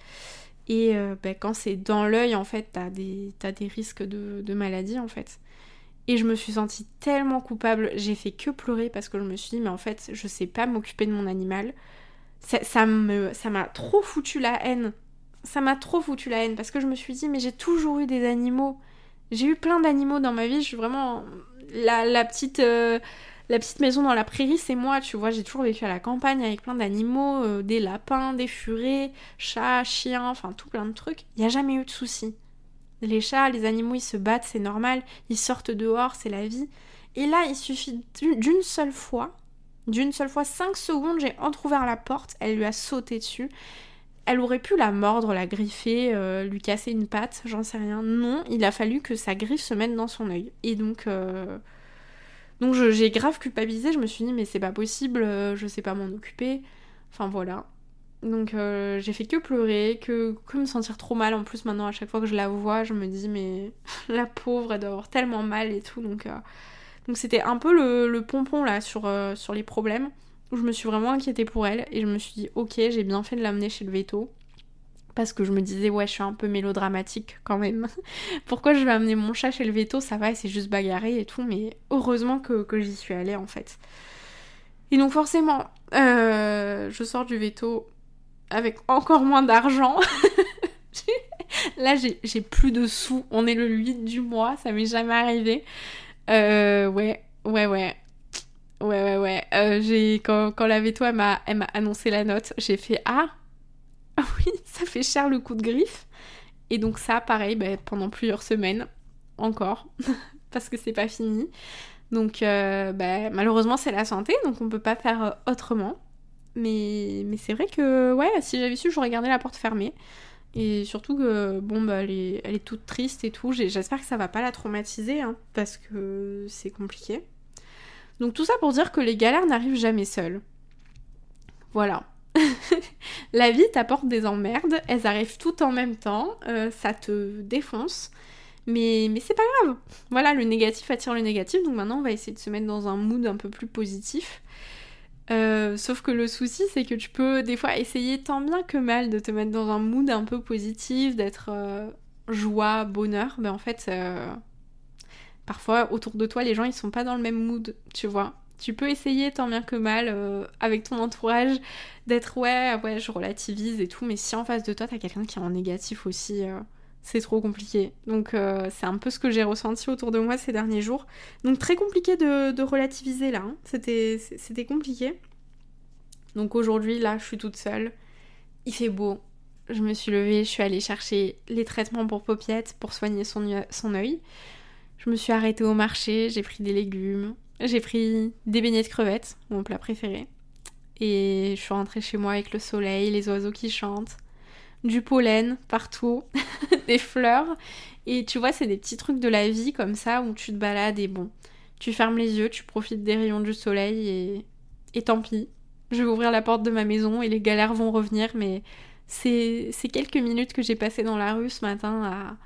et euh, ben, quand c'est dans l'œil en fait t'as des, as des risques de, maladie en fait. Et je me suis sentie tellement coupable, j'ai fait que pleurer parce que je me suis dit mais en fait je sais pas m'occuper de mon animal. Ça, ça me ça m'a trop foutu la haine. Ça m'a trop foutu la haine parce que je me suis dit mais j'ai toujours eu des animaux. J'ai eu plein d'animaux dans ma vie, je suis vraiment la, petite, euh, la petite maison dans la prairie, c'est moi, tu vois. J'ai toujours vécu à la campagne avec plein d'animaux, euh, des lapins, des furets, chats, chiens, enfin tout plein de trucs. Il n'y a jamais eu de soucis. Les chats, les animaux, ils se battent, c'est normal. Ils sortent dehors, c'est la vie. Et là, il suffit d'une seule fois, d'une seule fois, 5 secondes, j'ai entrouvert la porte, elle lui a sauté dessus. Elle aurait pu la mordre, la griffer, euh, lui casser une patte, j'en sais rien. Non, il a fallu que sa griffe se mette dans son œil. Et donc, euh, donc j'ai grave culpabilisé. Je me suis dit mais c'est pas possible, euh, je sais pas m'en occuper. Enfin voilà. Donc j'ai fait que pleurer, que, que me sentir trop mal. En plus maintenant à chaque fois que je la vois, je me dis mais [LAUGHS] la pauvre elle doit avoir tellement mal et tout. Donc donc c'était un peu le, le, pompon là sur, sur les problèmes je me suis vraiment inquiétée pour elle et je me suis dit ok j'ai bien fait de l'amener chez le veto. Parce que je me disais ouais je suis un peu mélodramatique quand même. [LAUGHS] Pourquoi je vais amener mon chat chez le veto? Ça va c'est juste bagarré et tout mais heureusement que, j'y suis allée en fait. Et donc forcément euh, je sors du veto avec encore moins d'argent. [LAUGHS] Là j'ai plus de sous. On est le 8 du mois ça m'est jamais arrivé. Euh, ouais ouais ouais Ouais, ouais, ouais. Euh, j'ai, quand, quand la veto, elle m'a, annoncé la note, j'ai fait Ah [LAUGHS] Ah oui, ça fait cher le coup de griffe. Et donc, ça, pareil, bah, pendant plusieurs semaines, encore, [LAUGHS] parce que c'est pas fini. Donc, euh, bah, malheureusement, c'est la santé, donc on peut pas faire euh, autrement. Mais, mais c'est vrai que, ouais, si j'avais su, j'aurais gardé la porte fermée. Et surtout que, bon, bah, elle est, elle est toute triste et tout. J'espère que ça va pas la traumatiser, hein, parce que c'est compliqué. Donc tout ça pour dire que les galères n'arrivent jamais seules. Voilà. [LAUGHS] la vie t'apporte des emmerdes, elles arrivent toutes en même temps, euh, ça te défonce. Mais, mais c'est pas grave. Voilà, le négatif attire le négatif, donc maintenant on va essayer de se mettre dans un mood un peu plus positif. Euh, sauf que le souci, c'est que tu peux des fois essayer tant bien que mal de te mettre dans un mood un peu positif, d'être euh, joie, bonheur. Mais en fait, parfois autour de toi, les gens ils sont pas dans le même mood, tu vois. Tu peux essayer tant bien que mal avec ton entourage d'être ouais, ouais, je relativise et tout, mais si en face de toi t'as quelqu'un qui est en négatif aussi, c'est trop compliqué. Donc c'est un peu ce que j'ai ressenti autour de moi ces derniers jours. Donc très compliqué de, relativiser là. Hein. C'était, compliqué. Donc aujourd'hui là je suis toute seule. Il fait beau. Je me suis levée, je suis allée chercher les traitements pour paupiètes pour soigner son, son œil. Je me suis arrêtée au marché, j'ai pris des légumes, j'ai pris des beignets de crevettes, mon plat préféré. Et je suis rentrée chez moi avec le soleil, les oiseaux qui chantent, du pollen partout, [LAUGHS] des fleurs. Et tu vois, c'est des petits trucs de la vie comme ça où tu te balades et bon, tu fermes les yeux, tu profites des rayons du soleil et, et tant pis. Je vais ouvrir la porte de ma maison et les galères vont revenir, mais c'est quelques minutes que j'ai passées dans la rue ce matin à,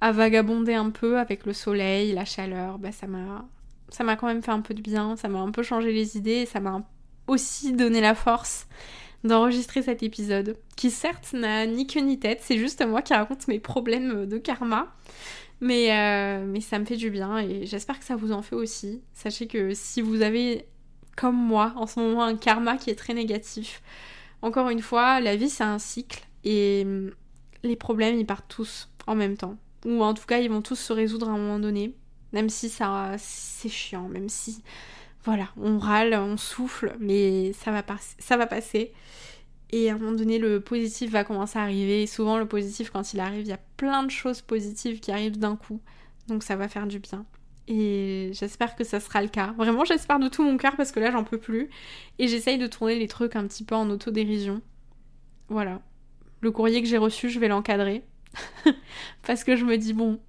à vagabonder un peu avec le soleil, la chaleur, bah ça m'a ça m'a quand même fait un peu de bien, ça m'a un peu changé les idées, ça m'a aussi donné la force d'enregistrer cet épisode, qui certes n'a ni queue ni tête, c'est juste moi qui raconte mes problèmes de karma, mais, euh, mais ça me fait du bien et j'espère que ça vous en fait aussi. Sachez que si vous avez, comme moi, en ce moment un karma qui est très négatif, encore une fois, la vie c'est un cycle et hum, les problèmes ils partent tous en même temps ou en tout cas ils vont tous se résoudre à un moment donné, même si ça c'est chiant, même si voilà, on râle, on souffle, mais ça va, ça va passer. Et à un moment donné, le positif va commencer à arriver. Et souvent, le positif, quand il arrive, il y a plein de choses positives qui arrivent d'un coup. Donc ça va faire du bien. Et j'espère que ça sera le cas. Vraiment, j'espère de tout mon cœur parce que là, j'en peux plus. Et j'essaye de tourner les trucs un petit peu en autodérision. Voilà. Le courrier que j'ai reçu, je vais l'encadrer. [LAUGHS] parce que je me dis, bon,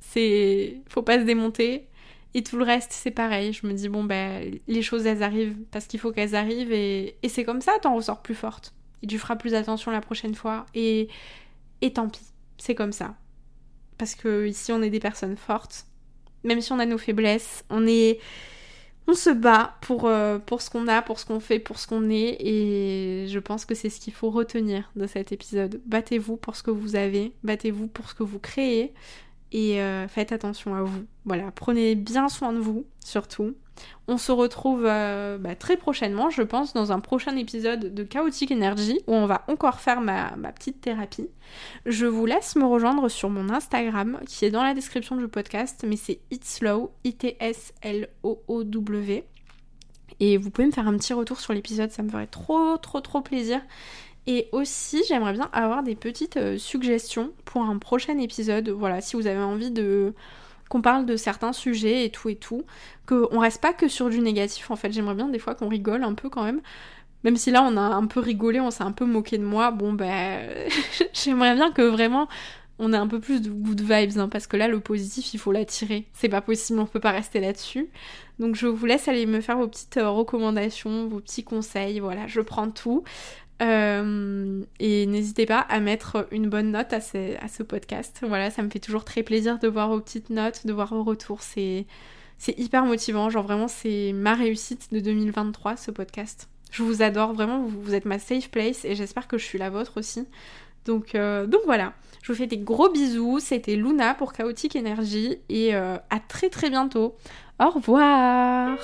c'est. Faut pas se démonter. Et tout le reste, c'est pareil. Je me dis, bon, ben, les choses, elles arrivent parce qu'il faut qu'elles arrivent. Et, et c'est comme ça, t'en ressors plus forte. Et tu feras plus attention la prochaine fois. Et, et tant pis, c'est comme ça. Parce que ici, on est des personnes fortes. Même si on a nos faiblesses, on est. On se bat pour, euh, pour ce qu'on a, pour ce qu'on fait, pour ce qu'on est. Et je pense que c'est ce qu'il faut retenir de cet épisode. Battez-vous pour ce que vous avez. Battez-vous pour ce que vous créez et euh, faites attention à vous. Voilà, prenez bien soin de vous, surtout. On se retrouve euh, bah, très prochainement, je pense, dans un prochain épisode de Chaotic Energy où on va encore faire ma, petite thérapie. Je vous laisse me rejoindre sur mon Instagram qui est dans la description du podcast, mais c'est itslow, I-T-S-L-O-O-W. Et vous pouvez me faire un petit retour sur l'épisode, ça me ferait trop trop trop plaisir. Et aussi, j'aimerais bien avoir des petites euh, suggestions pour un prochain épisode. Voilà, si vous avez envie de qu'on parle de certains sujets et tout et tout, qu'on reste pas que sur du négatif. En fait, j'aimerais bien des fois qu'on rigole un peu quand même. Même si là on a un peu rigolé, on s'est un peu moqué de moi, bon ben [LAUGHS] j'aimerais bien que vraiment on ait un peu plus de good vibes, hein, parce que là le positif il faut l'attirer. C'est pas possible, on peut pas rester là-dessus. Donc je vous laisse aller me faire vos petites euh, recommandations, vos petits conseils, voilà, je prends tout. Euh, et n'hésitez pas à mettre une bonne note à ce, podcast. Voilà, ça me fait toujours très plaisir de voir vos petites notes, de voir vos retours. C'est, c'est hyper motivant. Genre vraiment, c'est ma réussite de 2023, ce podcast. Je vous adore, vraiment, vous, êtes ma safe place et j'espère que je suis la vôtre aussi. Donc, euh, donc voilà, je vous fais des gros bisous. C'était Luna pour Chaotic Energy et euh, à très très bientôt. Au revoir